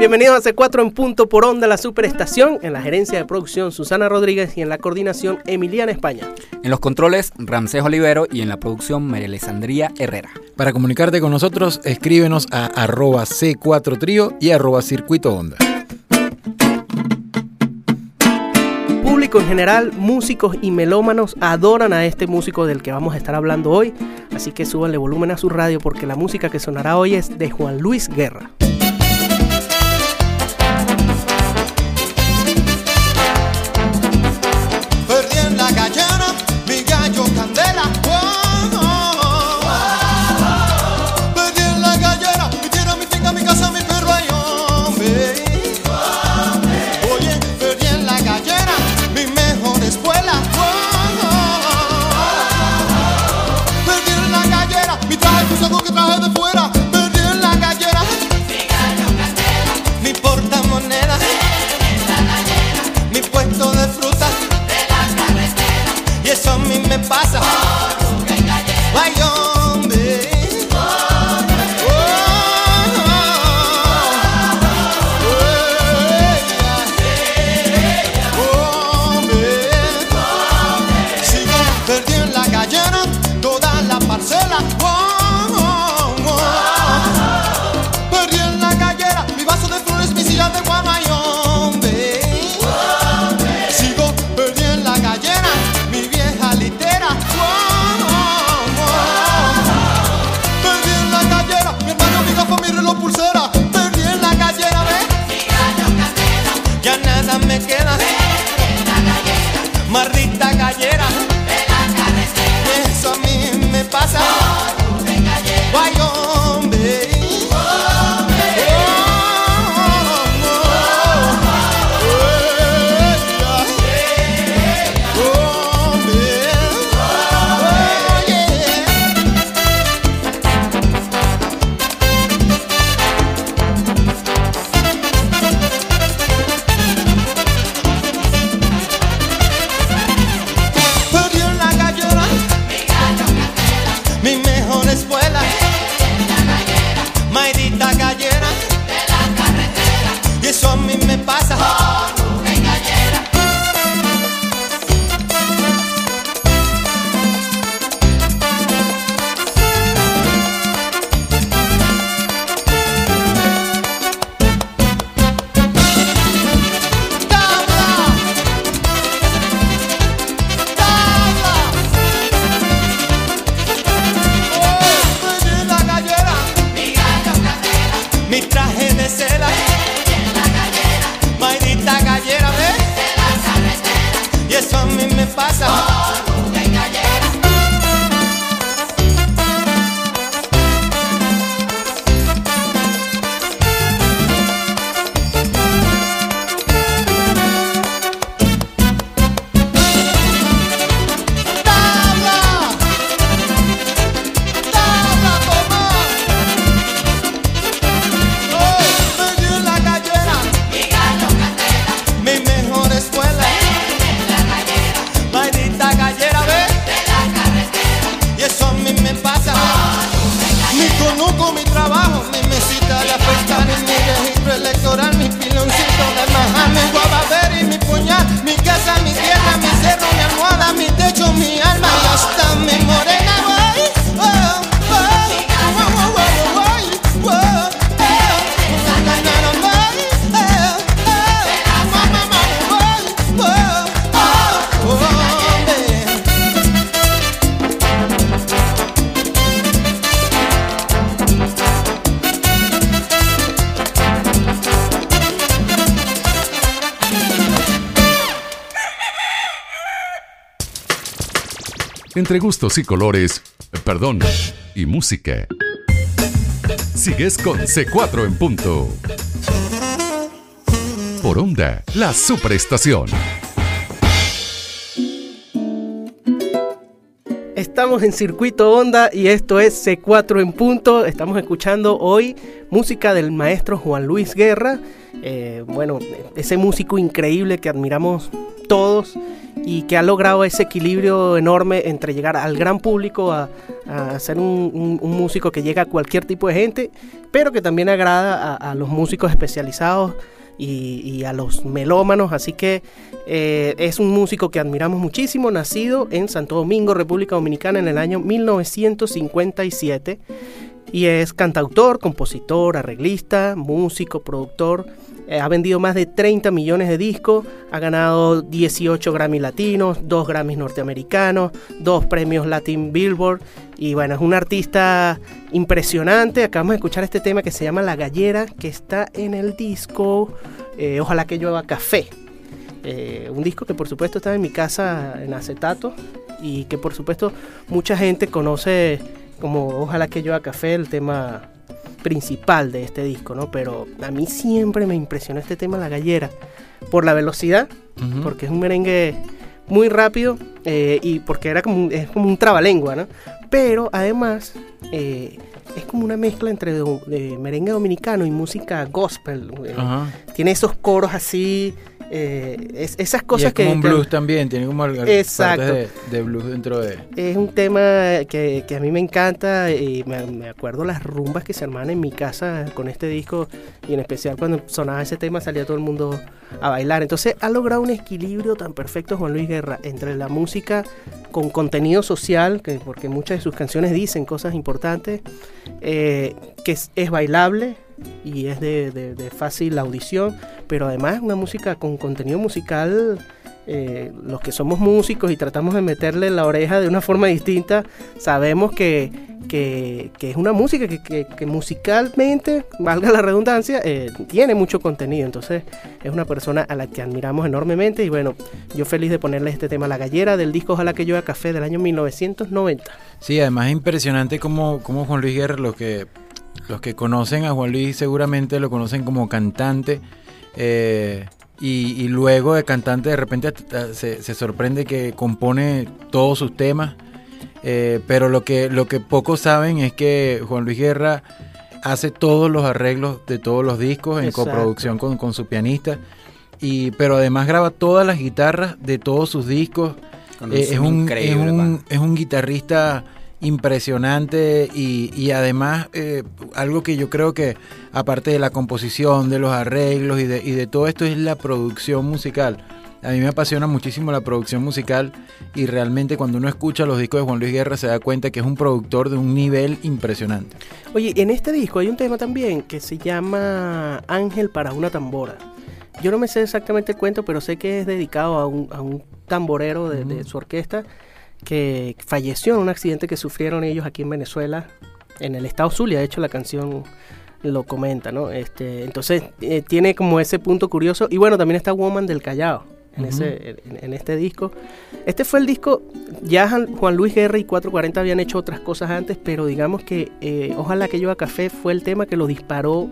Bienvenidos a C4 en punto por onda, la superestación, en la gerencia de producción Susana Rodríguez y en la coordinación Emiliana España. En los controles Ramsés Olivero y en la producción María Alessandría Herrera. Para comunicarte con nosotros, escríbenos a arroba C4 Trío y arroba Circuito Onda. Público en general, músicos y melómanos adoran a este músico del que vamos a estar hablando hoy, así que súbanle volumen a su radio porque la música que sonará hoy es de Juan Luis Guerra. Entre gustos y colores, perdón, y música. Sigues con C4 en punto. Por onda, la superestación. Estamos en Circuito Onda y esto es C4 en punto. Estamos escuchando hoy música del maestro Juan Luis Guerra. Eh, bueno, ese músico increíble que admiramos todos y que ha logrado ese equilibrio enorme entre llegar al gran público a, ser un, músico que llega a cualquier tipo de gente, pero que también agrada a, los músicos especializados y, a los melómanos. Así que eh, es un músico que admiramos muchísimo, nacido en Santo Domingo, República Dominicana, en el año 1957. Y es cantautor, compositor, arreglista, músico, productor ha vendido más de 30 millones de discos, ha ganado 18 Grammy latinos, 2 Grammys norteamericanos, 2 premios Latin Billboard y bueno, es un artista impresionante. Acabamos de escuchar este tema que se llama La Gallera, que está en el disco eh, Ojalá que llueva café. Eh, un disco que por supuesto está en mi casa en acetato y que por supuesto mucha gente conoce como Ojalá que llueva café, el tema principal de este disco, ¿no? Pero a mí siempre me impresionó este tema La Gallera por la velocidad, porque es un merengue muy rápido eh, y porque era como un, es como un trabalengua, ¿no? Pero además eh, es como una mezcla entre merengue dominicano y música gospel. Eh, tiene esos coros así eh, esas cosas y es como que. un blues también, tiene como exacto. De, de, blues dentro de. Es un tema que, a mí me encanta y me, acuerdo las rumbas que se armaban en mi casa con este disco y en especial cuando sonaba ese tema salía todo el mundo a bailar. Entonces ha logrado un equilibrio tan perfecto Juan Luis Guerra entre la música con contenido social, que, porque muchas de sus canciones dicen cosas importantes, eh, que es bailable y es de, fácil audición, pero además una música con contenido musical, eh, los que somos músicos y tratamos de meterle la oreja de una forma distinta, sabemos que, que, es una música que, musicalmente, valga la redundancia, eh, tiene mucho contenido, entonces es una persona a la que admiramos enormemente y bueno, yo feliz de ponerle este tema la gallera del disco Ojalá que llueva café del año 1990. Sí, además es impresionante como, como Juan Luis Guerra, lo que los que conocen a Juan Luis seguramente lo conocen como cantante. Eh, y, luego de cantante de repente se, sorprende que compone todos sus temas. Eh, pero lo que, lo que pocos saben es que Juan Luis Guerra hace todos los arreglos de todos los discos en coproducción con, su pianista. Y, pero además graba todas las guitarras de todos sus discos. Eh, es, un, es, un, es un guitarrista impresionante y, además eh, algo que yo creo que aparte de la composición, de los arreglos y de, y de todo esto es la producción musical. A mí me apasiona muchísimo la producción musical y realmente cuando uno escucha los discos de Juan Luis Guerra se da cuenta que es un productor de un nivel impresionante. Oye, en este disco hay un tema también que se llama Ángel para una tambora. Yo no me sé exactamente el cuento, pero sé que es dedicado a un, a un tamborero de su orquesta que falleció en un accidente que sufrieron ellos aquí en Venezuela, en el estado Zulia. De hecho, la canción lo comenta, ¿no? Este, entonces, eh, tiene como ese punto curioso. Y bueno, también está Woman del Callao. En, ese, en, este disco. Este fue el disco, ya Juan Luis Guerra y 440 habían hecho otras cosas antes, pero digamos que eh, Ojalá que yo a café fue el tema que lo disparó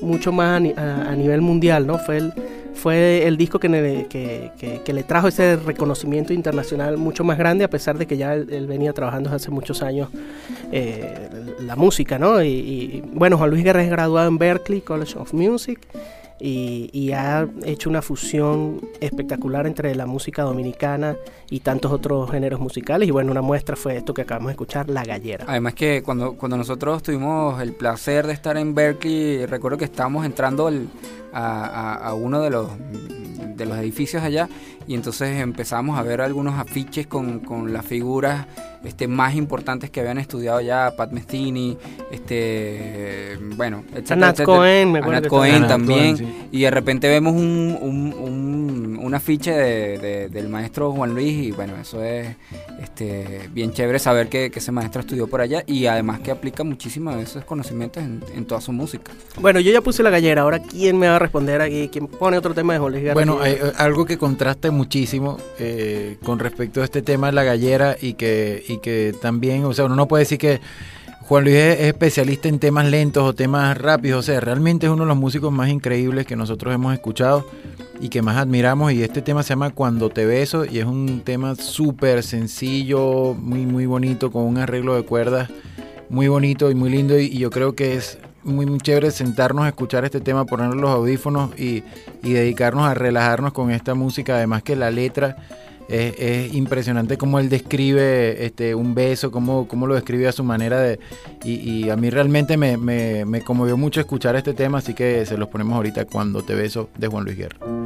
mucho más a, a nivel mundial, ¿no? Fue el, fue el disco que, le trajo ese reconocimiento internacional mucho más grande, a pesar de que ya él, venía trabajando hace muchos años eh, la música, ¿no? Y, bueno, Juan Luis Guerra es graduado en Berkeley College of Music y, ha hecho una fusión espectacular entre la música dominicana y tantos otros géneros musicales. Y bueno, una muestra fue esto que acabamos de escuchar, La Gallera. Además que cuando, cuando nosotros tuvimos el placer de estar en Berkeley, recuerdo que estábamos entrando a, a, uno de los de los edificios allá y entonces empezamos a ver algunos afiches con, con las figuras este, más importantes que habían estudiado ya, Pat Mestini, este, bueno, etcétera, Cohen, me Anat Cohen también, y de repente vemos un, un, un, afiche de, del maestro Juan Luis y bueno, eso es este, bien chévere saber que, ese maestro estudió por allá y además que aplica muchísimo de esos conocimientos en, en, toda su música. Bueno, yo ya puse la gallera, ahora ¿quién me va a responder aquí? ¿Quién pone otro tema de Juan Luis Bueno, hay, eh, algo que contrasta muchísimo eh, con respecto a este tema de la gallera y que y que también, o sea, uno no puede decir que Juan Luis es especialista en temas lentos o temas rápidos, o sea, realmente es uno de los músicos más increíbles que nosotros hemos escuchado y que más admiramos y este tema se llama Cuando te beso y es un tema súper sencillo, muy muy bonito con un arreglo de cuerdas muy bonito y muy lindo y, yo creo que es muy, chévere sentarnos a escuchar este tema, poner los audífonos y, y dedicarnos a relajarnos con esta música. Además que la letra es, impresionante cómo él describe este, un beso, cómo, cómo lo describe a su manera de... Y, a mí realmente me, me, me conmovió mucho escuchar este tema, así que se los ponemos ahorita cuando te beso de Juan Luis Guerra.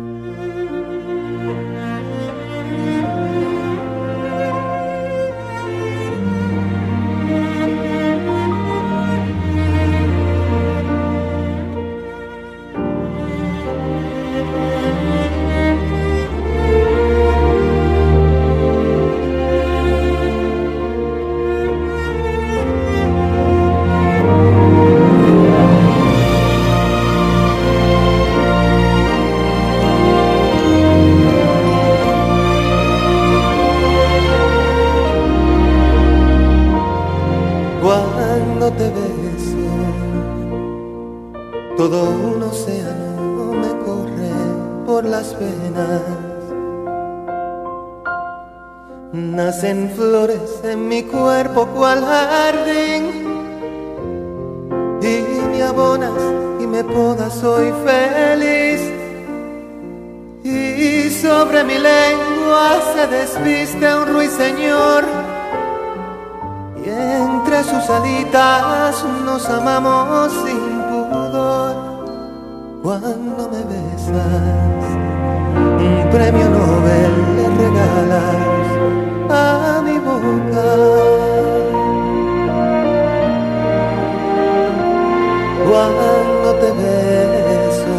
Y entre sus alitas nos amamos sin pudor. Cuando me besas, un premio Nobel le regalas a mi boca. Cuando te beso,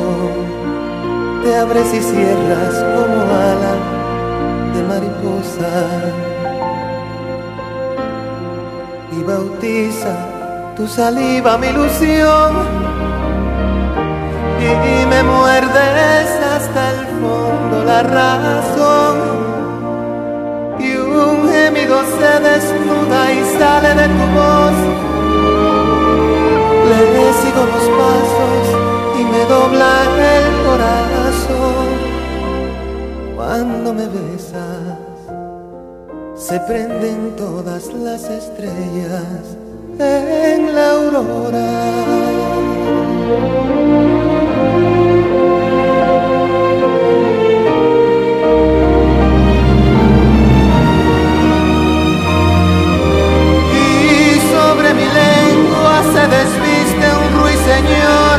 te abres y cierras como ala de mariposa saliva mi ilusión. Y me muerdes hasta el fondo la razón. Y un gemido se desnuda y sale de tu voz. Le sigo los pasos y me dobla el corazón. Cuando me besas se prenden todas las estrellas en la aurora. Y sobre mi lengua se desviste un ruiseñor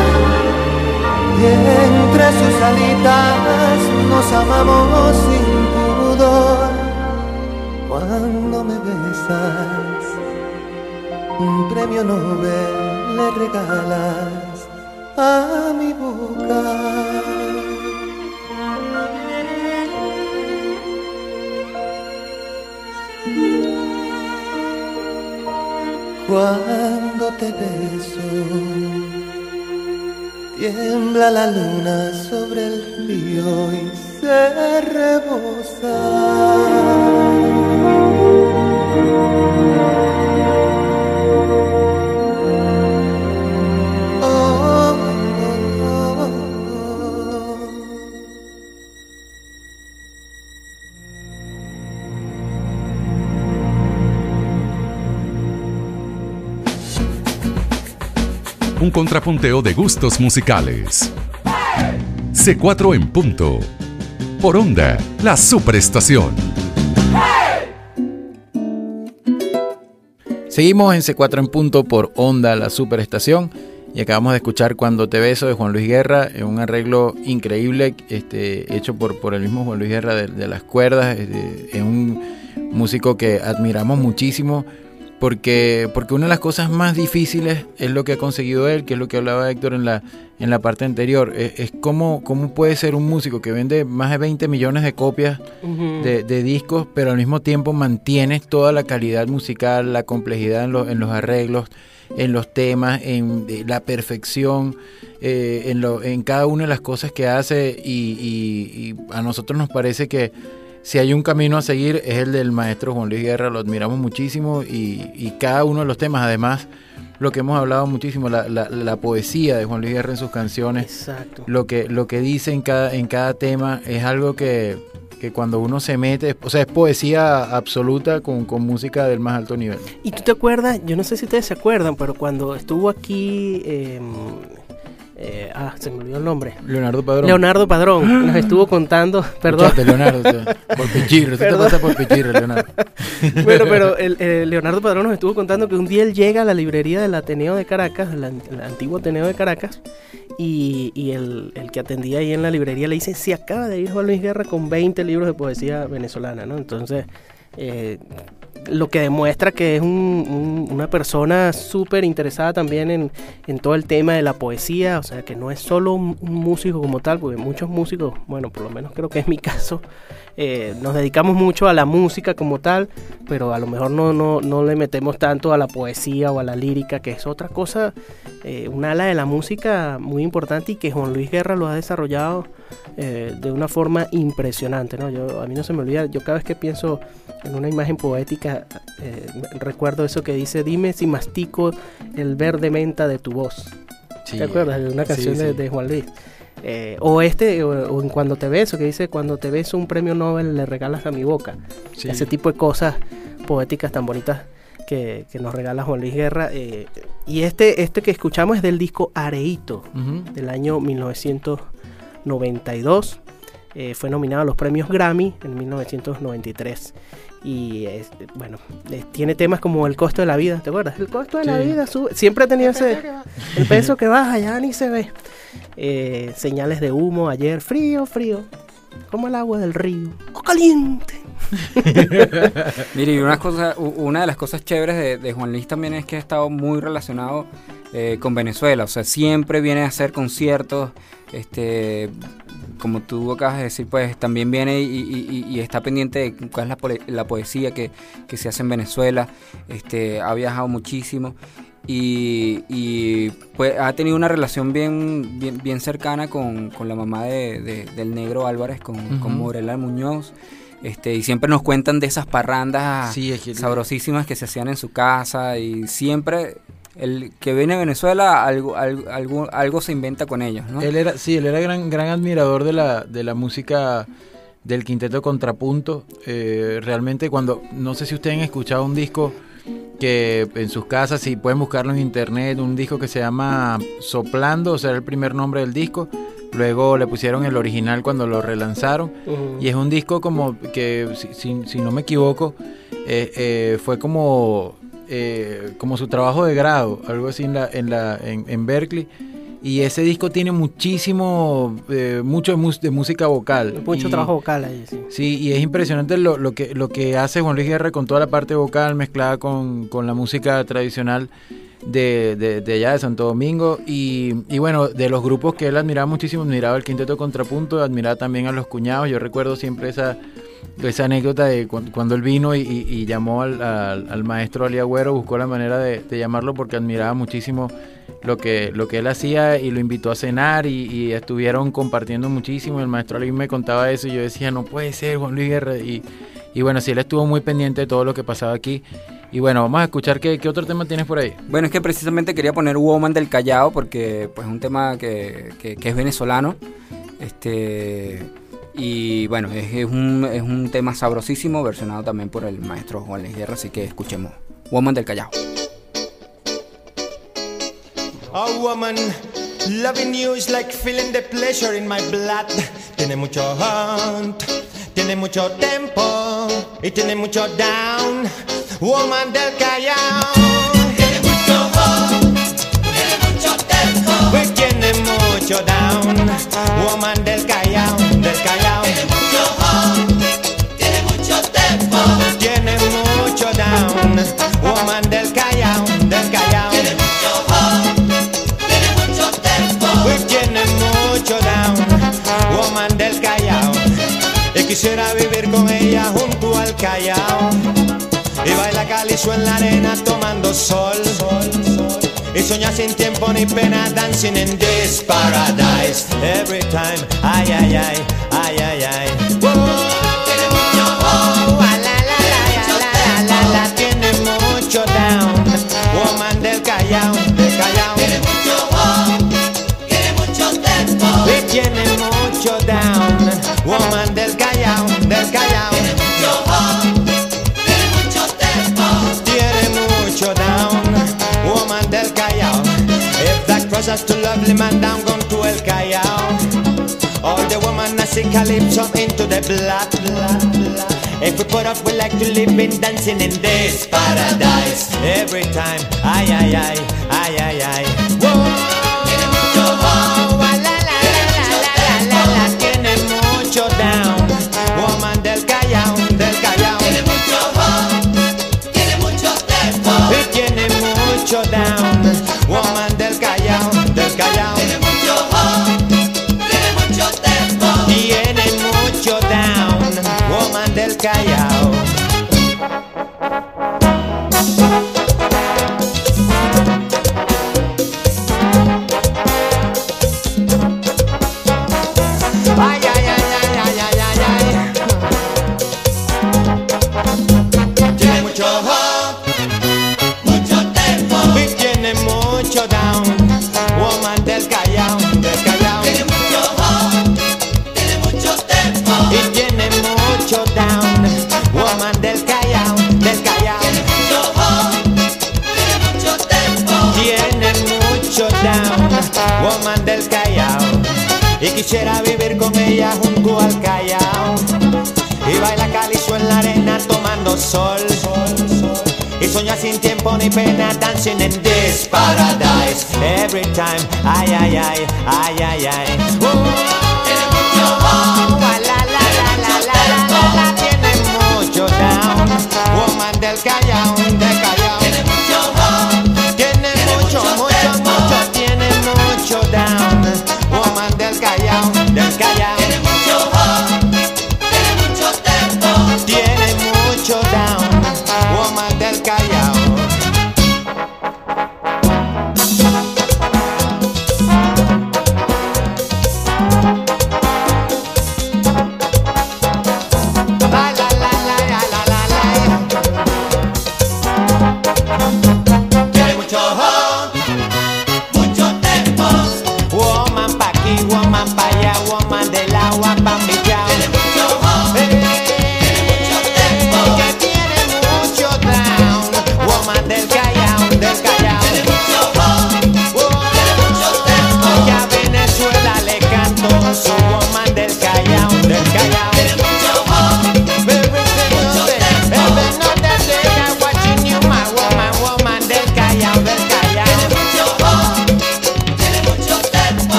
y entre sus alitas nos amamos sin cuando me besas un premio Nobel le regalas a mi boca. Cuando te beso, tiembla la luna sobre el río y se rebosa. Un contrapunteo de gustos musicales. C4 en punto. Por onda, la superestación. Seguimos en C4 en punto por onda, la superestación. Y acabamos de escuchar Cuando te beso de Juan Luis Guerra, en un arreglo increíble este, hecho por, por el mismo Juan Luis Guerra de, las cuerdas. Es un músico que admiramos muchísimo porque, porque una de las cosas más difíciles es lo que ha conseguido él, que es lo que hablaba Héctor en la, en la parte anterior, es, cómo, cómo, puede ser un músico que vende más de 20 millones de copias de, discos, pero al mismo tiempo mantiene toda la calidad musical, la complejidad en, en los arreglos, en los temas, en la perfección, eh, en, lo, en cada una de las cosas que hace y a nosotros nos parece que si hay un camino a seguir es el del maestro Juan Luis Guerra, lo admiramos muchísimo y, cada uno de los temas, además, lo que hemos hablado muchísimo, la, poesía de Juan Luis Guerra en sus canciones, lo que, lo que dice en cada, en cada tema es algo que, que cuando uno se mete, o sea, es poesía absoluta con, con música del más alto nivel. Y tú te acuerdas, yo no sé si ustedes se acuerdan, pero cuando estuvo aquí... eh, eh, ah, se me olvidó el nombre. Leonardo Padrón. Leonardo Padrón nos estuvo contando, perdón. Leonardo, por pichirre, te pasa por pichirre, Leonardo. Bueno, pero el, el Leonardo Padrón nos estuvo contando que un día él llega a la librería del Ateneo de Caracas, el, an- el antiguo Ateneo de Caracas, y, y el, el que atendía ahí en la librería le dice, si acaba de ir Juan Luis Guerra con 20 libros de poesía venezolana, ¿no? Entonces, eh, lo que demuestra que es un- un- una persona súper interesada también en, todo el tema de la poesía, o sea, que no es solo un, un músico como tal, porque muchos músicos, bueno, por lo menos creo que es mi caso, eh, nos dedicamos mucho a la música como tal, pero a lo mejor no, no, no le metemos tanto a la poesía o a la lírica, que es otra cosa, eh, un ala de la música muy importante y que Juan Luis Guerra lo ha desarrollado eh, de una forma impresionante. ¿no? Yo, a mí no se me olvida, yo cada vez que pienso en una imagen poética, eh, recuerdo eso que dice, dime si mastico el verde menta de tu voz. Sí. ¿Te acuerdas? De una canción de, sí. de Juan Luis. Eh, o este, o, en Cuando te beso, que dice, cuando te beso un premio Nobel le regalas a mi boca. Sí. Ese tipo de cosas poéticas tan bonitas que, que nos regala Juan Luis Guerra. eh, y este, este que escuchamos es del disco Areito, del año 1992. Eh, fue nominado a los premios Grammy en 1993. Y bueno, eh, tiene temas como el costo de la vida, ¿te acuerdas? El costo de la vida sube. Siempre ha tenido ese. El peso que baja, ya ni se ve. Eh, señales de humo, ayer, frío, frío. Como el agua del río. ¡O caliente! Mire, y una, cosa, una de las cosas chéveres de, de Juan Luis también es que ha estado muy relacionado eh, con Venezuela. O sea, siempre viene a hacer conciertos. Este, como tú acabas de decir, pues también viene y, y- y- y está pendiente de cuál es la, la poesía que, que se hace en Venezuela. Este, ha viajado muchísimo. Y, y, pues ha tenido una relación bien, bien, bien cercana con, con la mamá de, de- del negro Álvarez, con, con Ujú. Morela Muñoz. Este, y siempre nos cuentan de esas parrandas Sí, es que- sabrosísimas que se hacían en su casa y siempre el que viene a Venezuela algo, algo, algo, algo se inventa con ellos, ¿no? Él era, sí, él era gran, gran admirador de la, de la música del quinteto Contrapunto. Eh, realmente cuando, no sé si ustedes han escuchado un disco que en sus casas, si pueden buscarlo en internet, un disco que se llama Soplando, o sea, era el primer nombre del disco. Luego le pusieron el original cuando lo relanzaron. Y es un disco como que, si, si- si no me equivoco, eh, eh, fue como, eh, como su trabajo de grado, algo así en, la, en, la, en, en Berkeley. Y ese disco tiene muchísimo, eh, mucho de, de música vocal. Mucho Y- trabajo vocal ahí, sí. Sí, y es impresionante lo, lo, que, lo que hace Juan Luis Guerra con toda la parte vocal mezclada con, con la música tradicional de, de, de allá de Santo Domingo. Y, y bueno, de los grupos que él admiraba muchísimo, admiraba el Quinteto Contrapunto, admiraba también a los cuñados. Yo recuerdo siempre esa, esa anécdota de cu- cuando él vino y, y- y llamó al, al- al maestro Ali Agüero, buscó la manera de, de llamarlo porque admiraba muchísimo lo que, lo que él hacía y lo invitó a cenar y, y estuvieron compartiendo muchísimo. El maestro Ali me contaba eso y yo decía, no puede ser Juan Luis Guerra. Y, y bueno, sí, él estuvo muy pendiente de todo lo que pasaba aquí. Y bueno, vamos a escuchar qué, qué otro tema tienes por ahí. Bueno, es que precisamente quería poner Woman del Callao porque pues es un tema que, que- que es venezolano. Este y bueno, es, es un, es un tema sabrosísimo, versionado también por el maestro Juan Luis Guerra, así que escuchemos. Woman del Callao. A woman loving you is like feeling the pleasure in my blood. Tiene mucho hunt, tiene mucho tempo y tiene mucho down. Woman del Callao. Tiene mucho hunt, tiene mucho tempo y tiene mucho down. Woman del Callao, del Callao. Quisiera vivir con ella junto al Callao. Y baila calizo en la arena tomando sol. Y soñar sin tiempo ni pena, dancing in this paradise. Every time, ay, ay, ay, ay, ay, ay. Tiene mucho oh, la, la, la, la, la, la, la, tiene mucho down. Woman del Callao, del Callao. Tiene mucho tiene mucho tempo y tiene just a lovely man down gone to El Callao. All the woman I see calypso into the blood. If we put up, we like to live in dancing in this paradise. Every time, ay, ay, ay, ay, ay, ay. calla. sin tiempo ni pena dancing in this paradise. Every time ay ay ay ay ay ay. Oh, oh, la la la la la la la tiene mucho down. Woman del callao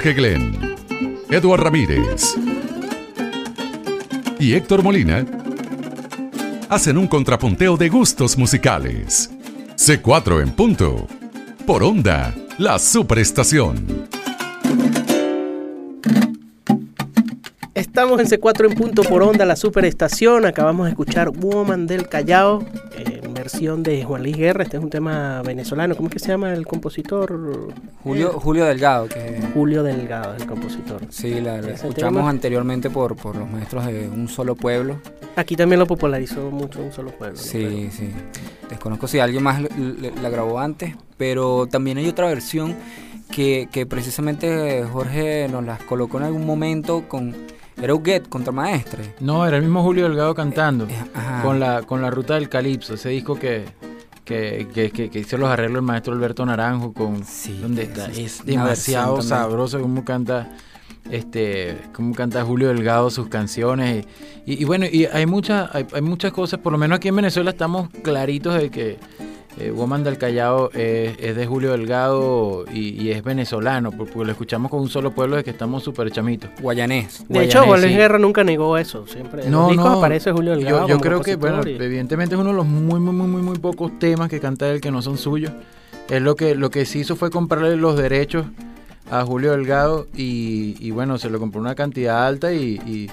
Jorge Glenn, Eduard Ramírez y Héctor Molina hacen un contrapunteo de gustos musicales. C4 en punto. Por onda, la superestación. Estamos en C4 en punto por onda, la superestación. Acabamos de escuchar Woman del Callao, eh, versión de Juan Luis Guerra. Este es un tema venezolano. ¿Cómo es que se llama el compositor? Julio, Julio Delgado, que Julio Delgado, el compositor. sí, la, escuchamos tema. anteriormente por, por los maestros de Un Solo Pueblo. Aquí también lo popularizó mucho un solo pueblo. ¿no? Sí, sí. Desconozco si alguien más la grabó antes, pero también hay otra versión que, que precisamente Jorge nos las colocó en algún momento con... Era Uguet contra Maestre. No, era el mismo Julio Delgado cantando. Eh, ajá. Con la, con la ruta del Calipso, ese disco que, que, que, que- hizo los arreglos el maestro Alberto Naranjo con Sí, donde está, es demasiado sabroso como canta este cómo canta Julio Delgado sus canciones y, y- y bueno y hay muchas hay, hay muchas cosas por lo menos aquí en Venezuela estamos claritos de que eh, Woman del Callao es, es de Julio Delgado y, y es venezolano porque lo escuchamos con un solo pueblo de que estamos súper chamitos Guayanés. De hecho, Guayanés, Juan Luis sí. Guerra nunca negó eso. Siempre en los discos aparece Julio Delgado. Yo, yo como creo que, bueno, evidentemente es uno de los muy, muy, muy, muy, muy pocos temas que canta él que no son suyos. Él lo que, lo que se hizo fue comprarle los derechos a Julio Delgado y, y bueno, se lo compró una cantidad alta y, y,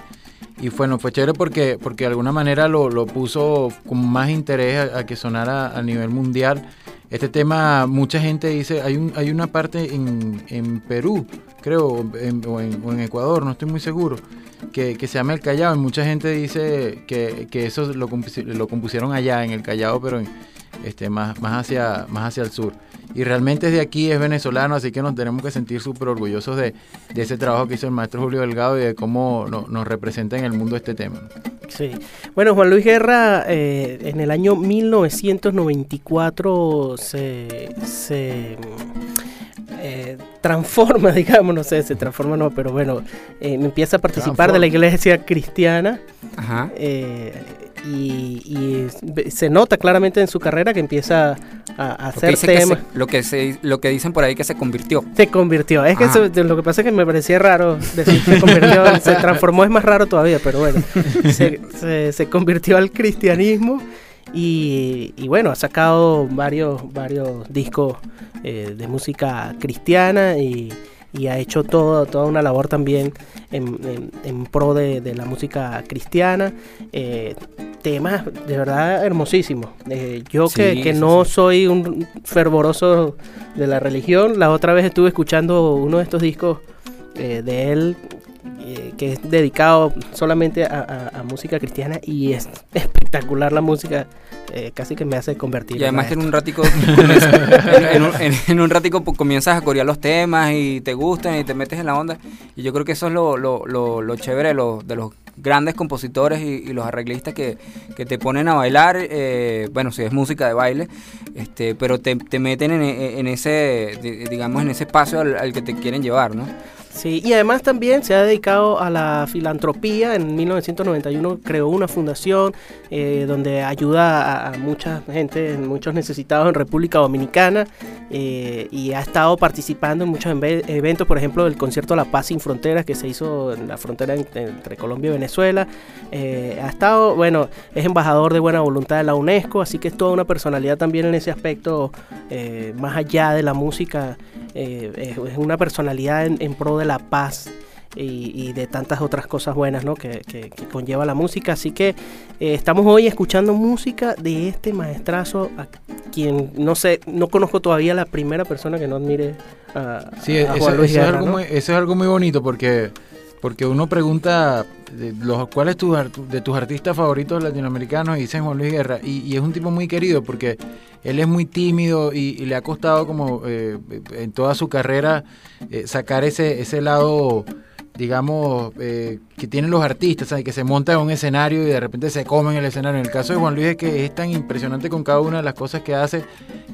y bueno, fue chévere porque, porque de alguna manera lo, lo puso con más interés a, que sonara a nivel mundial. Este tema, mucha gente dice, hay, un, hay una parte en, en Perú creo, o, en, Ecuador, no estoy muy seguro, que, que se llama El Callao. Y mucha gente dice que, que eso lo, lo compusieron allá en El Callao, pero en- este, más, más, hacia, más hacia el sur. Y realmente es de aquí, es venezolano, así que nos tenemos que sentir súper orgullosos de, de ese trabajo que hizo el maestro Julio Delgado y de cómo no- nos representa en el mundo este tema. Sí. Bueno, Juan Luis Guerra eh, en el año 1994 se, se eh, transforma, digamos, no sé, se transforma no, pero bueno, eh, empieza a participar de la iglesia cristiana Ajá. eh, y, se nota claramente en su carrera que empieza a, Lo hacer que temas. se- lo, que se- lo que dicen por ahí que se convirtió. Se convirtió. Es que lo que pasa es que me parecía raro decir se convirtió, se transformó es más raro todavía, pero bueno, se, se- se convirtió al cristianismo y, y bueno, ha sacado varios, varios discos eh, de música cristiana y, y ha hecho todo, toda una labor también en, en- en pro de, de la música cristiana. eh, temas de verdad hermosísimos. Eh, yo que, que sí, no sí. soy un fervoroso de la religión, la otra vez estuve escuchando uno de estos discos eh, de él eh, que es dedicado solamente a, a- a música cristiana y es espectacular la música, eh, casi que me hace convertir. Y además que en un ratico en, un, en- en un ratico comienzas a corear los temas y te gustan y te metes en la onda. Y yo creo que eso es lo, lo, lo, lo chévere de los, de los grandes compositores y, y los arreglistas que, que te ponen a bailar, eh, bueno, si es música de baile, este, pero te, te meten en, en ese, di- digamos, en ese espacio al, al que te quieren llevar, ¿no? Sí, y además también se ha dedicado a la filantropía. En 1991 creó una fundación eh, donde ayuda a, a mucha gente, muchos necesitados en República Dominicana eh, y ha estado participando en muchos eventos, por ejemplo, el concierto La Paz sin Fronteras que se hizo en la frontera en- entre Colombia y Venezuela. Eh, ha estado, bueno, es embajador de buena voluntad de la UNESCO, así que es toda una personalidad también en ese aspecto, eh, más allá de la música eh, es una personalidad en, en pro de la paz y, y de tantas otras cosas buenas ¿no? que, que- que conlleva la música. Así que eh, estamos hoy escuchando música de este maestrazo, a quien no sé, no conozco todavía la primera persona que no admire a, Sí, a eso, Juan Luis eso es algo ¿no? muy, eso es algo muy bonito porque, porque uno pregunta de los, cuál es tu, de tus artistas favoritos latinoamericanos y dicen Juan Luis Guerra y, es un tipo muy querido porque él es muy tímido y, y le ha costado como eh, en toda su carrera eh, sacar ese, ese lado digamos, eh, que tienen los artistas, ¿sabes? que se monta en un escenario y de repente se comen el escenario. En el caso de Juan Luis es que es tan impresionante con cada una de las cosas que hace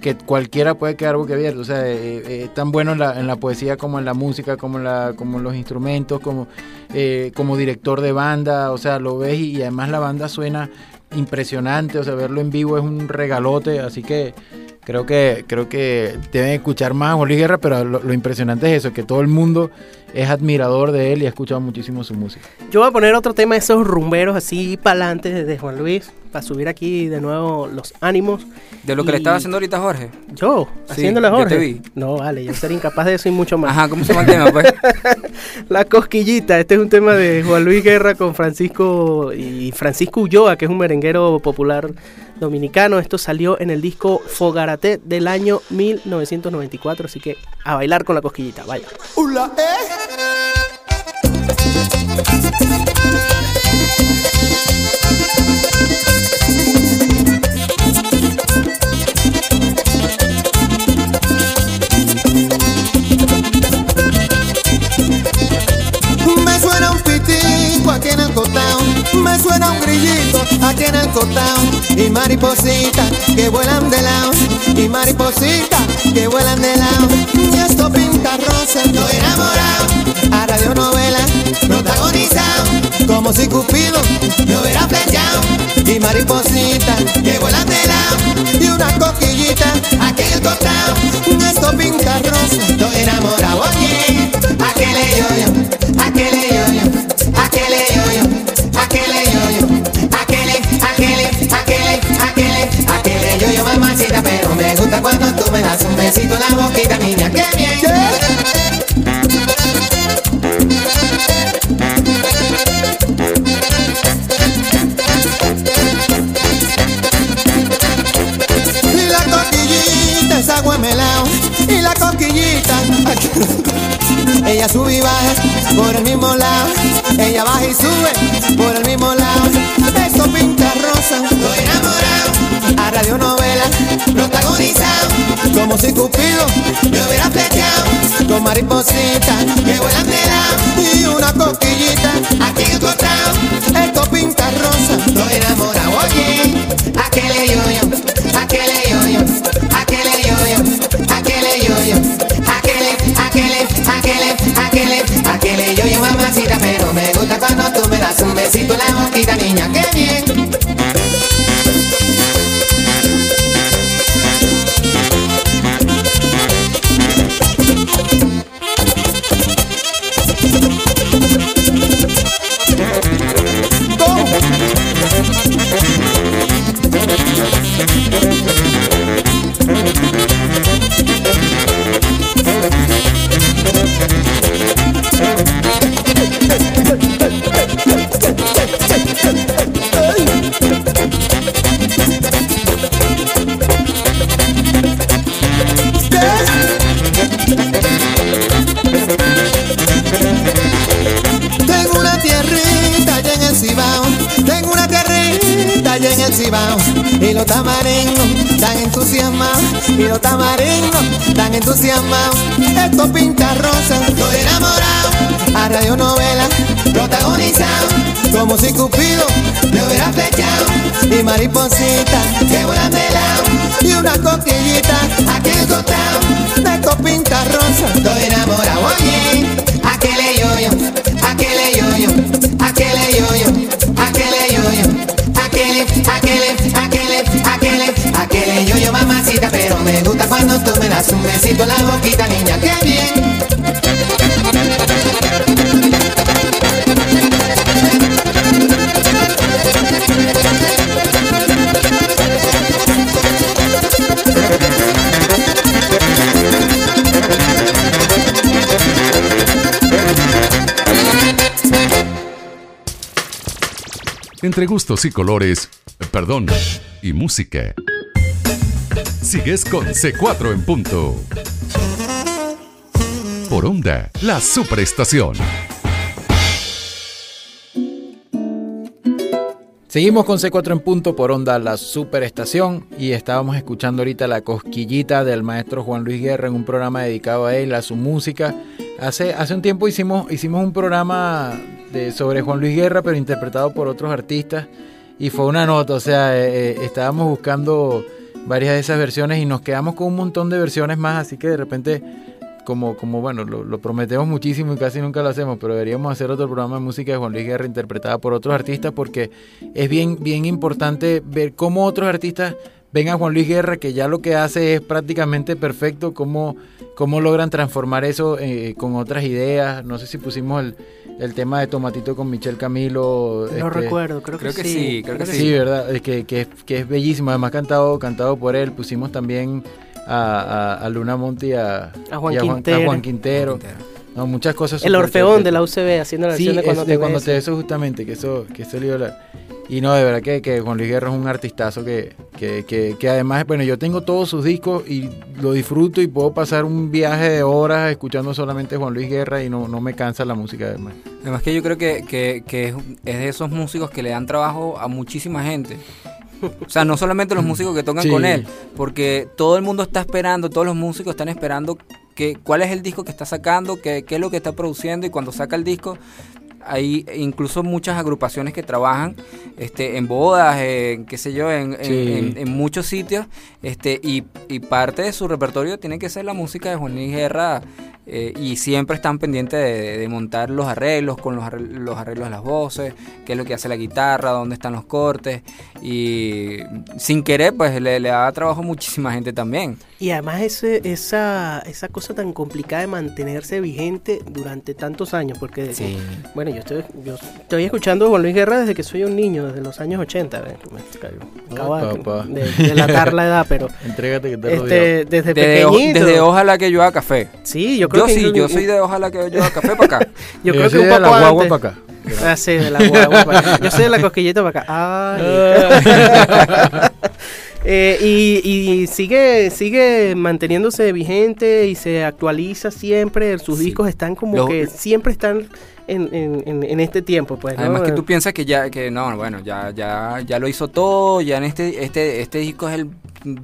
que cualquiera puede quedar boquiabierto. O sea, eh, eh, es tan bueno en la, en la poesía como en la música, como en, la, como en los instrumentos, como, como director de banda. O sea, lo ves y además la banda suena impresionante. O sea, verlo en vivo es un regalote. Así que creo que creo que deben escuchar más a Luis Guerra, pero lo, impresionante es eso, que todo el mundo es admirador de él y ha escuchado muchísimo su música. Yo voy a poner otro tema esos rumberos así de, de Juan Luis, para subir aquí de nuevo los ánimos. De lo que le estaba haciendo ahorita Jorge. Yo, Sí, haciéndole yo Jorge. te vi. No, vale, yo sería incapaz de eso y mucho más. Ajá, ¿cómo se llama el tema? Pues? La cosquillita, este es un tema de Juan Luis Guerra con Francisco y Francisco Ulloa, que es un merenguero popular dominicano. Esto salió en el disco Fogarate del año 1994, así que a bailar con la cosquillita, vaya. Eh. Me suena un grillito aquí en el cotao. Y maripositas que vuelan de lado. Y maripositas que vuelan de lado. Y esto pinta rosa, estoy enamorado. A radionovela protagonizado. Como si Cupido me hubiera flechado y maripositas que vuelan de lado. Y una coquillita aquí en el cotao. Esto pinta rosa, estoy Entre gustos y colores, perdón, y música. Sigues con C4 en punto. Por onda, la superestación. Seguimos con C4 en punto por onda la superestación y estábamos escuchando ahorita la cosquillita del maestro Juan Luis Guerra en un programa dedicado a él, a su música. Hace, hace un tiempo hicimos, hicimos un programa sobre Juan Luis Guerra pero interpretado por otros artistas y fue una nota, o sea, eh, eh, estábamos buscando varias de esas versiones y nos quedamos con un montón de versiones más, así que de repente como, como bueno, lo, lo, prometemos muchísimo y casi nunca lo hacemos, pero deberíamos hacer otro programa de música de Juan Luis Guerra interpretada por otros artistas porque es bien, bien importante ver cómo otros artistas ven a Juan Luis Guerra, que ya lo que hace es prácticamente perfecto, cómo, cómo logran transformar eso eh, con otras ideas. No sé si pusimos el, el tema de Tomatito con Michelle Camilo. No este, recuerdo, creo, creo que, que, sí. sí. Creo que sí, sí ¿verdad? Es que, que, que, es bellísimo, además cantado, cantado por él. Pusimos también a, a, a Luna Monti y a, a Juan, y a Juan Quintero. A Juan Quintero. Juan Quintero. No, muchas cosas. El Orfeón de la UCB haciendo la sí, versión de cuando, es, de cuando te eso justamente, que eso, que eso le iba a hablar. Y no, de verdad que, que, Juan Luis Guerra es un artistazo que, que, que, que, además, bueno, yo tengo todos sus discos y lo disfruto y puedo pasar un viaje de horas escuchando solamente Juan Luis Guerra y no, no me cansa la música además. Además que yo creo que, que, que es, de esos músicos que le dan trabajo a muchísima gente. O sea, no solamente los músicos que tocan sí. con él, porque todo el mundo está esperando, todos los músicos están esperando que, cuál es el disco que está sacando, qué, qué es lo que está produciendo y cuando saca el disco hay incluso muchas agrupaciones que trabajan este, en bodas, en qué sé yo, en, sí. en, en, en muchos sitios, este, y, y, parte de su repertorio tiene que ser la música de Juan Luis Guerra, eh, y siempre están pendientes de, de, montar los arreglos, con los arreglos, los arreglos de las voces, qué es lo que hace la guitarra, dónde están los cortes, y sin querer, pues le, le da trabajo a muchísima gente también. Y además ese, esa, esa cosa tan complicada de mantenerse vigente durante tantos años, porque, sí. bueno, yo estoy, yo estoy escuchando a Juan Luis Guerra desde que soy un niño, desde los años 80. ¿ves? Me acaba de, de delatar la edad, pero. Entrégate que te este, desde, desde, pequeñito. desde ojalá que yo haga café. Sí, yo creo yo que. sí, yo soy de ojalá que yo haga café para acá. yo creo yo que un de poco la guagua antes. para acá. Ah, sí, de la guagua para acá. Yo soy de la cosquillita para acá. Ay. Eh, y, y sigue, sigue manteniéndose vigente y se actualiza siempre. Sus Sí. discos están como Lo- que siempre están en, en- en- en este tiempo. Pues, ¿no? Además que tú piensas que ya, que no, bueno, ya, ya, ya lo hizo todo, ya en este, este, este disco es el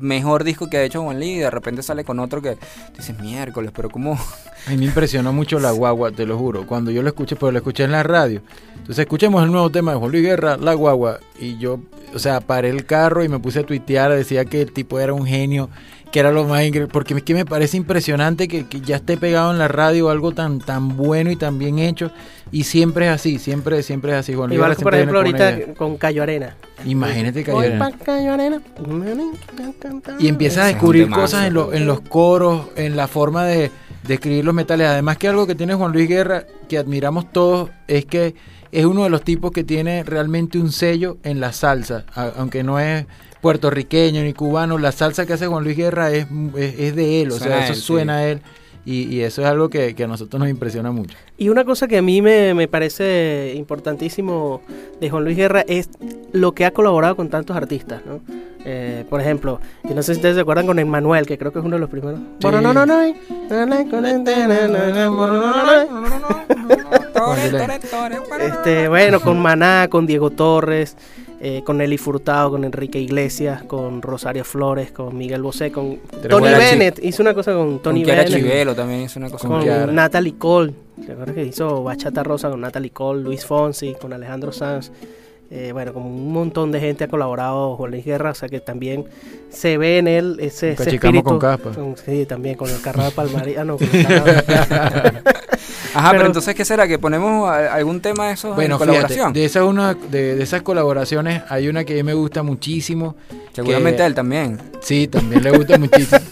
mejor disco que ha hecho Juan Lee y de repente sale con otro que dices miércoles, pero como A mí me impresionó mucho la guagua, te lo juro. Cuando yo lo escuché, pero lo escuché en la radio. Entonces escuchemos el nuevo tema de Juan Luis Guerra, La Guagua. Y yo, o sea, paré el carro y me puse a tuitear, decía que el tipo era un genio, que era lo más increíble. Porque es que me parece impresionante que, que ya esté pegado en la radio algo tan, tan bueno y tan bien hecho. Y siempre es así, siempre, siempre es así. Juan Luis Igual, por ejemplo, viene con ahorita con Cayo Arena. Imagínate ayer- pa' Cayo Arena. y empiezas a descubrir cosas en, lo- en los coros, en la forma de, de escribir los metales. Además que algo que tiene Juan Luis Guerra, que admiramos todos, es que es uno de los tipos que tiene realmente un sello en la salsa, aunque no es puertorriqueño ni cubano, la salsa que hace Juan Luis Guerra es, es, es de él, o Suena sea, eso él, sí. suena a él. Y, y eso es algo que, que a nosotros nos impresiona mucho. Y una cosa que a mí me, me parece importantísimo de Juan Luis Guerra es lo que ha colaborado con tantos artistas, ¿no? Eh, por ejemplo, yo no sé si ustedes se acuerdan con Emmanuel, que creo que es uno de los primeros. Este, bueno, con Maná, con Diego Torres, eh, con Nelly Furtado, con Enrique Iglesias, con Rosario Flores, con Miguel Bosé, con Tony Bennett. Hizo una cosa con Tony con Bennett. Chivelo también hizo una cosa Con con. Natalie Cole. ¿Te acuerdas que hizo Bachata Rosa con Natalie Cole, Luis Fonsi, con Alejandro Sanz? Eh, bueno, como un montón de gente ha colaborado Juan Luis Guerra, o sea que también se ve en él ese, ese espíritu. con caspa. con- sí, también con el carro de Palmarí. Ah, no, con el Ajá, pero, Pero- entonces, ¿qué será? ¿Que ponemos algún tema de esos Bueno, en fíjate, colaboración? de, esa una, de, de esas colaboraciones hay una que a mí me gusta muchísimo. Seguramente que- a él también. Sí, también le gusta muchísimo.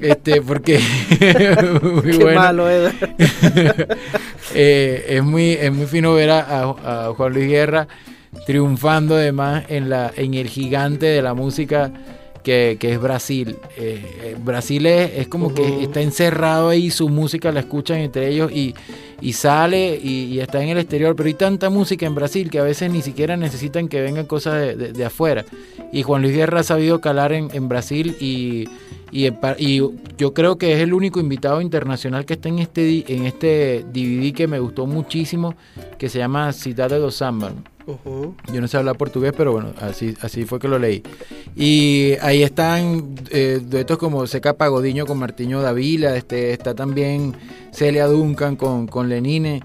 Este, porque muy Qué bueno. malo. Eh, es muy es muy fino ver a, a- a Juan Luis Guerra triunfando además en la en el gigante de la música que, que es Brasil. Eh, eh, Brasil es, es como que está encerrado ahí, su música la escuchan entre ellos y, y sale y, y está en el exterior, pero hay tanta música en Brasil que a veces ni siquiera necesitan que vengan cosas de, de- de afuera. Y Juan Luis Guerra ha sabido calar en, en Brasil y, y, yo creo que es el único invitado internacional que está en este, en este DVD que me gustó muchísimo, que se llama Cidade do Samba. Yo no sé hablar portugués, pero bueno, así, así fue que lo leí. Y ahí están eh, duetos como Seca Pagodiño con Martiño Davila, este, está también Celia Duncan con, con Lenine.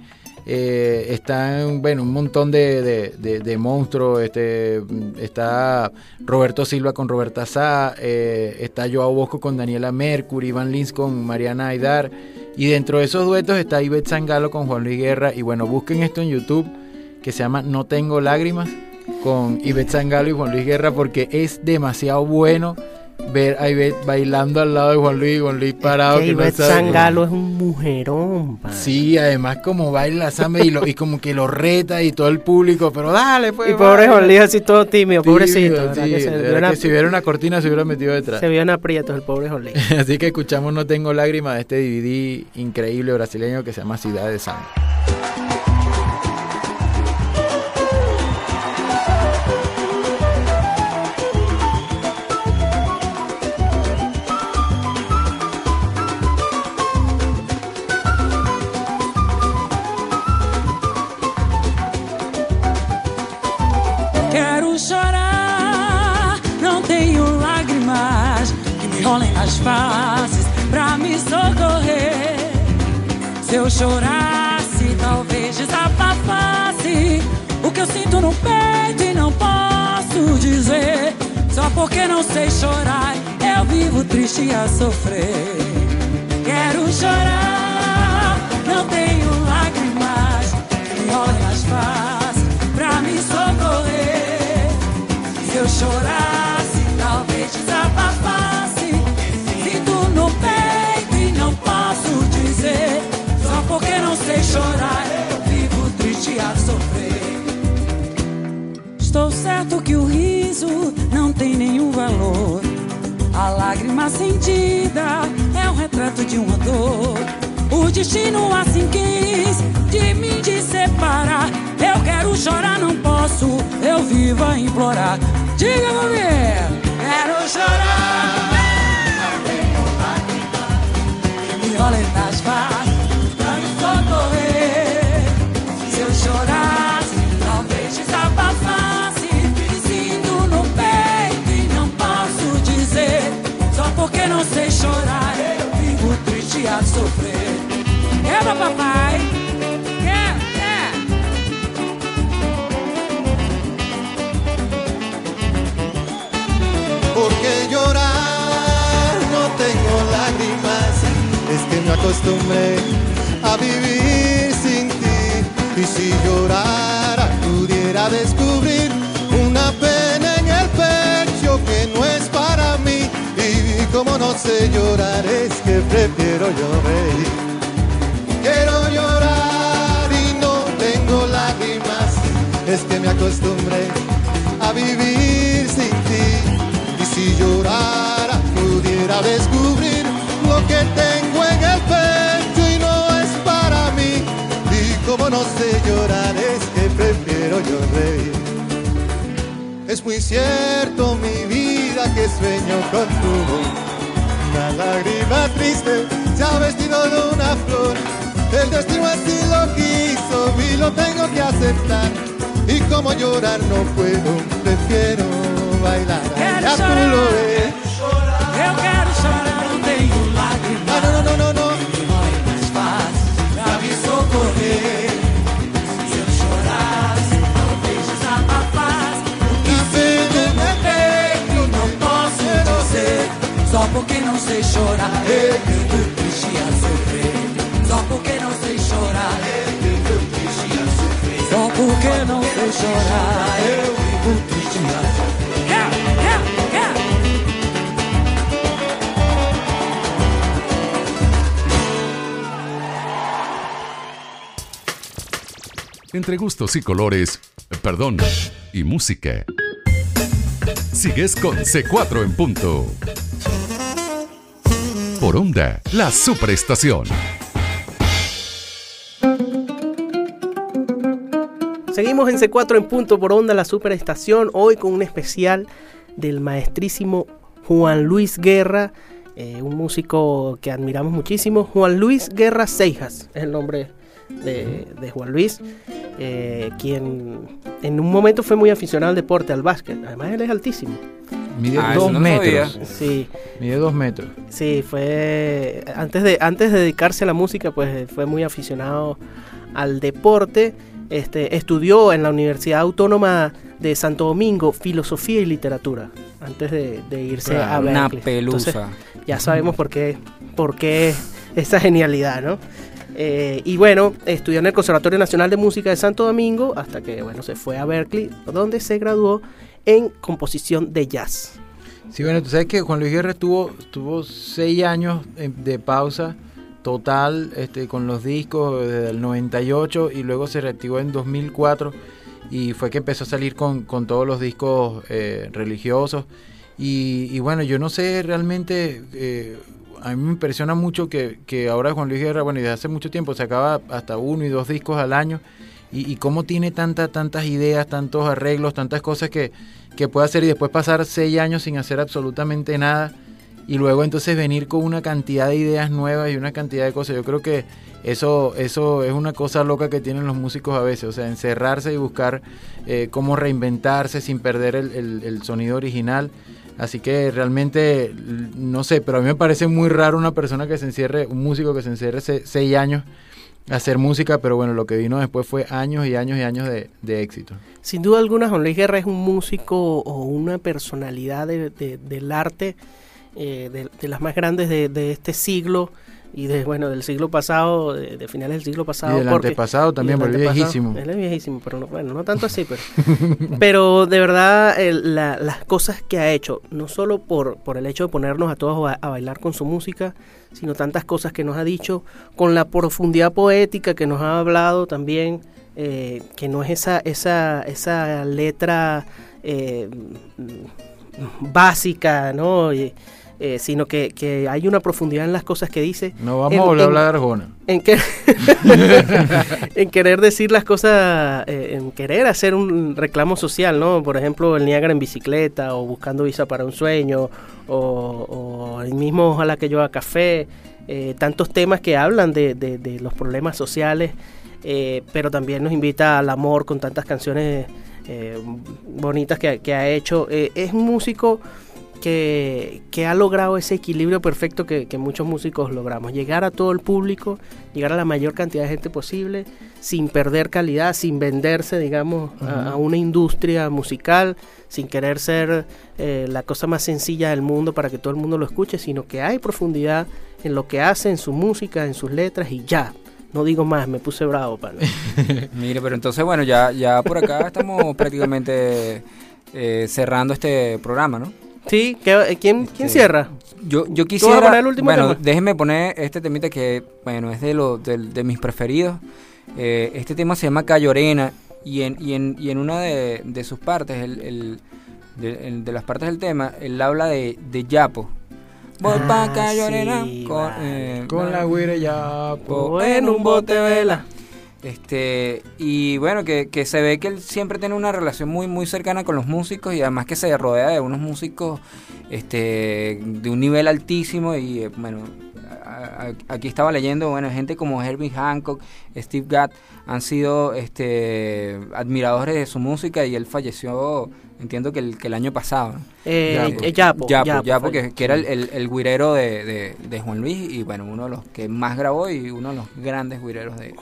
eh, están, bueno, un montón de, de- de- de monstruos. Este, está Roberto Silva con Roberta Sá, eh, está Joao Bosco con Daniela Mercury, Iván Lins con Mariana Aidar. Y dentro de esos duetos está Ivette Sangalo con Juan Luis Guerra. Y bueno, busquen esto en YouTube que se llama No Tengo Lágrimas con Ivette Sangalo y Juan Luis Guerra porque es demasiado bueno ver a Ivette bailando al lado de Juan Luis y Juan Luis parado. Que que no Ivette sabe- Sangalo es un mujerón. pa. Sí, además como baila la samba y, lo- y como que lo reta y todo el público, pero dale pues. y pobre. Juan Luis así todo tímido, pobrecito. ¿verdad? sí, que se, de una- que si hubiera una cortina se hubiera metido detrás. se vio en aprietos el pobre Juan Luis. Así que escuchamos No Tengo Lágrimas de este DVD increíble brasileño que se llama Ciudad de Samba. Rolem nas faces pra me socorrer. Se eu chorasse, talvez desabafasse o que eu sinto no peito e não posso dizer. Só porque não sei chorar, eu vivo triste a sofrer. Quero chorar, não tenho lágrimas me rolem nas faces pra me socorrer. Se eu chorasse, talvez desabafasse. Posso dizer. Só porque não sei chorar, eu vivo triste a sofrer. Estou certo que o riso não tem nenhum valor. A lágrima sentida é o retrato de uma dor. O destino assim quis de mim te separar. Eu quero chorar, não posso. Eu vivo a implorar. Diga comigo. Quero me boletas vá pra me socorrer. Se eu chorasse, talvez desabafasse, vizinho no peito e não posso dizer. Só porque não sei chorar, eu vivo triste a sofrer. Eba, papai. Acostumbré a vivir sin ti. Y si llorara, pudiera descubrir una pena en el pecho que no es para mí. Y como no sé llorar, es que prefiero reír. Quiero llorar y no tengo lágrimas, es que me acostumbré a vivir sin ti. Y si llorara, pudiera descubrir lo que tengo como no sé llorar, es que prefiero yo reír. Es muy cierto mi vida que sueño con tu voz. Una lágrima triste se ha vestido de una flor. El destino así lo quiso y lo tengo que aceptar. Y como llorar no puedo, prefiero bailar. Quero Ya tú lo ves. Eu quero chorar, não tenho lágrimas. Ah, no, no, no, no, Só porque não sei chorar, eu fico triste a sofrer. Só porque não sei chorar, eu fico triste a sofrer. Só porque não sei chorar, eu fico triste a. Yeah, yeah, yeah. Entre gustos y colores, eh, perdón, y música. Sigues con C4 en punto. Por onda, la superestación. Seguimos en C4 en punto por onda la superestación, hoy con un especial del maestrísimo Juan Luis Guerra, eh, un músico que admiramos muchísimo. Juan Luis Guerra Seijas es el nombre de, Juan Luis, eh, quien en un momento fue muy aficionado al deporte, al básquet. Además, él es altísimo. Mide Ah, dos no metros. sabía. Sí, Mide dos metros. Sí, fue antes de antes de dedicarse a la música, pues fue muy aficionado al deporte. Este, estudió en la Universidad Autónoma de Santo Domingo filosofía y literatura antes de, de irse a Claro, Una Berkeley. Entonces, pelusa. ya sabemos por qué, por qué esa genialidad, ¿no? Eh, y bueno, estudió en el Conservatorio Nacional de Música de Santo Domingo hasta que bueno se fue a Berkeley, donde se graduó en composición de jazz. Sí, bueno, tú sabes que Juan Luis Guerra estuvo, estuvo seis años de pausa total este, con los discos desde el 98 y luego se reactivó en 2004 y fue que empezó a salir con, con todos los discos eh, religiosos. Y, y bueno, yo no sé realmente, eh, a mí me impresiona mucho que, que ahora Juan Luis Guerra, bueno, y desde hace mucho tiempo sacaba hasta uno y dos discos al año. Y, y cómo tiene tanta, tantas ideas, tantos arreglos, tantas cosas que, que puede hacer y después pasar seis años sin hacer absolutamente nada y luego entonces venir con una cantidad de ideas nuevas y una cantidad de cosas. Yo creo que eso, eso es una cosa loca que tienen los músicos a veces, o sea, encerrarse y buscar eh, cómo reinventarse sin perder el, el- el sonido original. Así que realmente, no sé, pero a mí me parece muy raro una persona que se encierre, un músico que se encierre se- seis años hacer música, pero bueno, lo que vino después fue años y años y años de, de éxito. Sin duda alguna, Juan Luis Guerra es un músico o una personalidad de- de- del arte eh, de, de las más grandes de, de este siglo y de bueno del siglo pasado, de, de finales del siglo pasado. y del porque- antepasado también, porque es viejísimo. Él es viejísimo, pero no, bueno, no tanto así, pero, pero de verdad el- la- las cosas que ha hecho, no solo por, por el hecho de ponernos a todos a, a bailar con su música, sino tantas cosas que nos ha dicho, con la profundidad poética que nos ha hablado también, eh, que no es esa, esa, esa letra eh, básica, ¿no? Y, eh, sino que, que hay una profundidad en las cosas que dice. No vamos en- a volver a hablar de Arjona. en, que- en querer decir las cosas, eh, en querer hacer un reclamo social, ¿no? Por ejemplo, el Niágara en bicicleta o buscando visa para un sueño o, o el mismo Ojalá que yo haga café, eh, tantos temas que hablan de, de- de los problemas sociales, eh, pero también nos invita al amor con tantas canciones bonitas que, que ha hecho. Es un músico que, que ha logrado ese equilibrio perfecto que, que muchos músicos logramos. Llegar a todo el público, llegar a la mayor cantidad de gente posible, sin perder calidad, sin venderse, digamos, a, a una industria musical, sin querer ser eh, la cosa más sencilla del mundo para que todo el mundo lo escuche, sino que hay profundidad en lo que hace, en su música, en sus letras y ya. No digo más, me puse bravo, pana. Mire, pero entonces, bueno, ya, ya por acá estamos prácticamente eh, cerrando este programa, ¿no? Sí, ¿qué- eh, ¿quién, ¿quién Sí. cierra? Yo, yo quisiera. poner el último bueno, tema? déjenme poner este temita que, bueno, es de, lo, de, de mis preferidos. Eh, este tema se llama Cayorena y en, y en, y en una de, de sus partes, el, el- de, el- de las partes del tema, él habla de, de Yapo. Voy Ah, pa' Cayorena sí, con, vale. eh, Con la guira ya. po. O en un bote vela. Este, y bueno, que, que se ve que él siempre tiene una relación muy, muy cercana con los músicos y además que se rodea de unos músicos este, de un nivel altísimo y eh, bueno, a- a- aquí estaba leyendo, bueno, gente como Herbie Hancock, Steve Gadd han sido este, admiradores de su música y él falleció, entiendo que el, que el año pasado. Eh, Yapo. Yapo, Yapo, Yapo, que, que era el, el, el güirero de, de- de Juan Luis y bueno, uno de los que más grabó y uno de los grandes güireros de,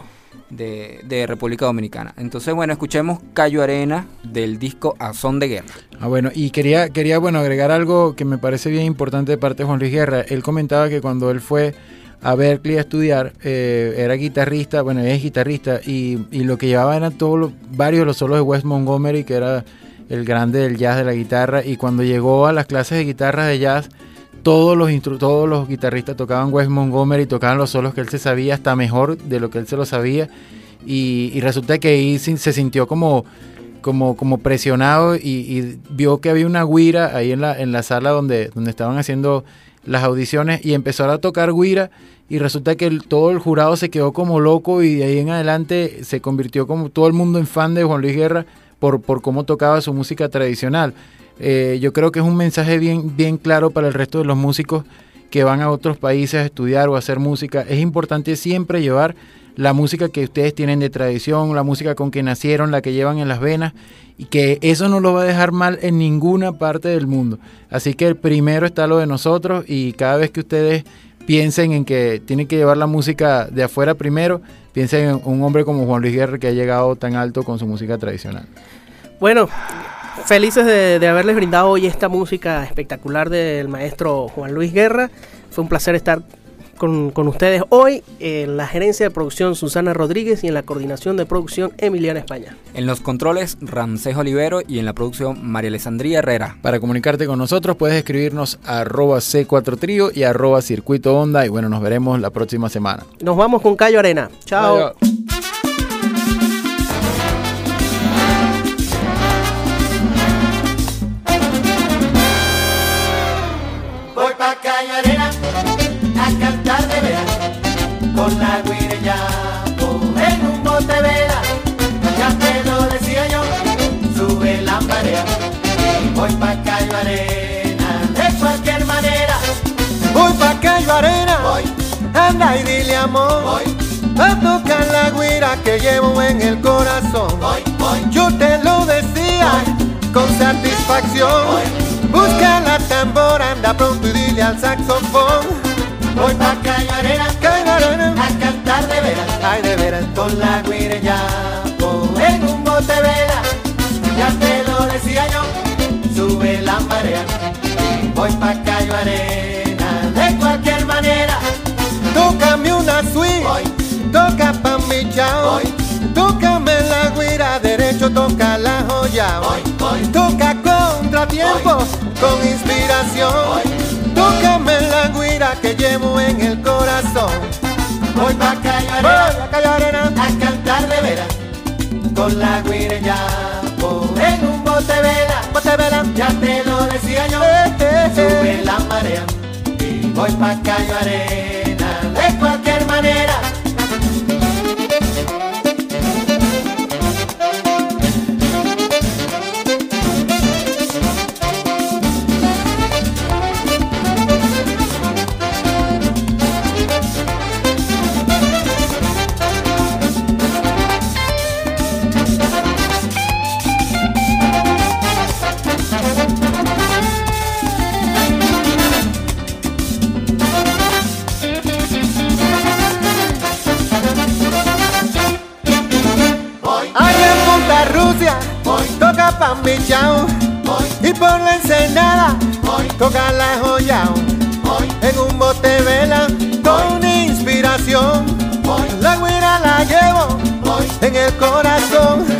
de, de República Dominicana. Entonces, bueno, escuchemos Cayo Arena del disco A Son de Guerra. Ah, bueno, y quería, quería bueno, agregar algo que me parece bien importante de parte de Juan Luis Guerra. Él comentaba que cuando él fue a Berkeley a estudiar, eh, era guitarrista, bueno, es guitarrista, y, y lo que llevaba eran todos los, varios los solos de Wes Montgomery, que era el grande del jazz de la guitarra, y cuando llegó a las clases de guitarra de jazz, todos los, todos los guitarristas tocaban Wes Montgomery, tocaban los solos que él se sabía, hasta mejor de lo que él se lo sabía, y, y resulta que ahí se sintió como como, como presionado y, y vio que había una guira ahí en la, en la sala donde, donde estaban haciendo las audiciones y empezó a tocar guira y resulta que todo el jurado se quedó como loco y de ahí en adelante se convirtió como todo el mundo en fan de Juan Luis Guerra por, por cómo tocaba su música tradicional. Eh, yo creo que es un mensaje bien, bien claro para el resto de los músicos que van a otros países a estudiar o a hacer música. Es importante siempre llevar la música que ustedes tienen de tradición, la música con que nacieron, la que llevan en las venas, y que eso no lo va a dejar mal en ninguna parte del mundo. Así que primero está lo de nosotros y cada vez que ustedes piensen en que tienen que llevar la música de afuera primero, piensen en un hombre como Juan Luis Guerra que ha llegado tan alto con su música tradicional. Bueno, felices de, de haberles brindado hoy esta música espectacular del maestro Juan Luis Guerra. Fue un placer estar con, con ustedes hoy en la gerencia de producción Susana Rodríguez y en la coordinación de producción Emiliana España. En los controles, Ramsés Olivero y en la producción, María Alessandría Herrera. Para comunicarte con nosotros puedes escribirnos a arroba C4 Trío y arroba Circuito Onda y bueno, nos veremos la próxima semana. Nos vamos con Cayo Arena. Chao. Con la guirella en un bote vela. Ya te lo decía yo, sube la marea. Voy pa' calle arena de cualquier manera. Voy pa' calle arena, voy, anda y dile amor. Voy a tocar la guira que llevo en el corazón. Voy, voy, yo te lo decía con satisfacción. Busca la tambora, anda pronto y dile al saxofón. Voy pa' calle arena, a cantar de veras, ay de veras, con la guirella en un bote vela. Ya te lo decía yo, sube la marea. Voy pa' calle arena, de cualquier manera. Tócame una suite, toca pa' mi chao. Tócame la guira derecho, toca la joya. Toca contratiempo con inspiración. Tócame la guira que llevo en el corazón. Voy pa' calle arena, a cantar de veras. Con la guira ya en un bote vela, bote vela, ya te lo decía yo, sube la marea. Y voy pa' calle arena de cualquier manera. Toca la joya. Hoy en un bote vela con inspiración. Hoy la guira la llevo hoy en el corazón.